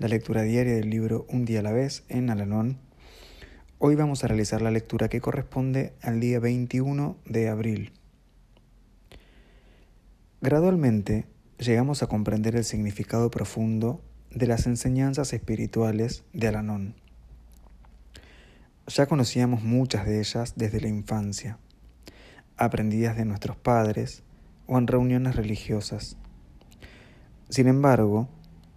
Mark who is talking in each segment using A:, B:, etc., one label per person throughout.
A: la lectura diaria del libro Un día a la vez en Alalón Hoy vamos a realizar la lectura que corresponde al día 21 de abril. Gradualmente llegamos a comprender el significado profundo de las enseñanzas espirituales de Alanón. Ya conocíamos muchas de ellas desde la infancia, aprendidas de nuestros padres o en reuniones religiosas. Sin embargo,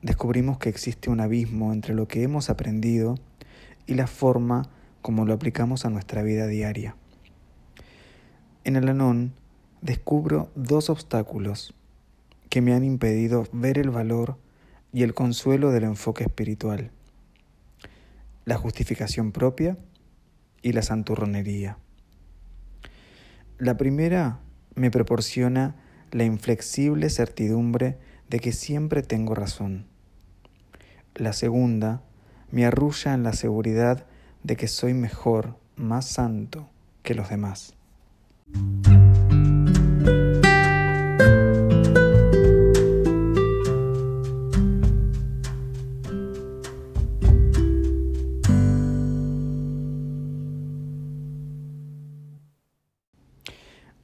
A: descubrimos que existe un abismo entre lo que hemos aprendido y la forma como lo aplicamos a nuestra vida diaria. En el Anón descubro dos obstáculos que me han impedido ver el valor y el consuelo del enfoque espiritual. La justificación propia y la santurronería. La primera me proporciona la inflexible certidumbre de que siempre tengo razón. La segunda me arrulla en la seguridad de que soy mejor, más santo que los demás.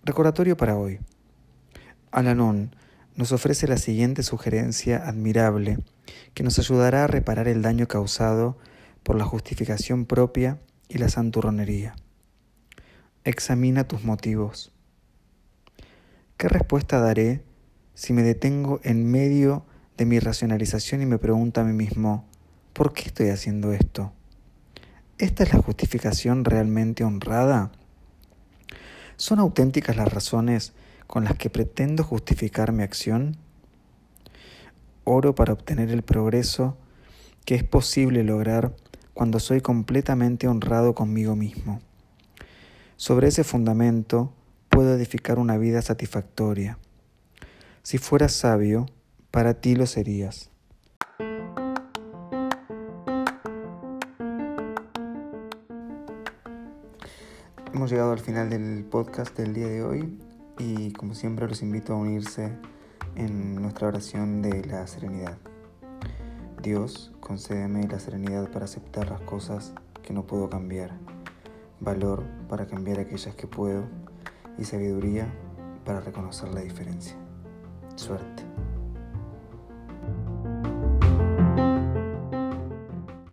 A: Recordatorio para hoy. Alanón nos ofrece la siguiente sugerencia admirable que nos ayudará a reparar el daño causado por la justificación propia y la santurronería. Examina tus motivos. ¿Qué respuesta daré si me detengo en medio de mi racionalización y me pregunto a mí mismo, ¿por qué estoy haciendo esto? ¿Esta es la justificación realmente honrada? ¿Son auténticas las razones con las que pretendo justificar mi acción? Oro para obtener el progreso que es posible lograr cuando soy completamente honrado conmigo mismo. Sobre ese fundamento puedo edificar una vida satisfactoria. Si fueras sabio, para ti lo serías. Hemos llegado al final del podcast del día de hoy y como siempre los invito a unirse en nuestra oración de la serenidad. Dios, concédeme la serenidad para aceptar las cosas que no puedo cambiar, valor para cambiar aquellas que puedo y sabiduría para reconocer la diferencia. Suerte.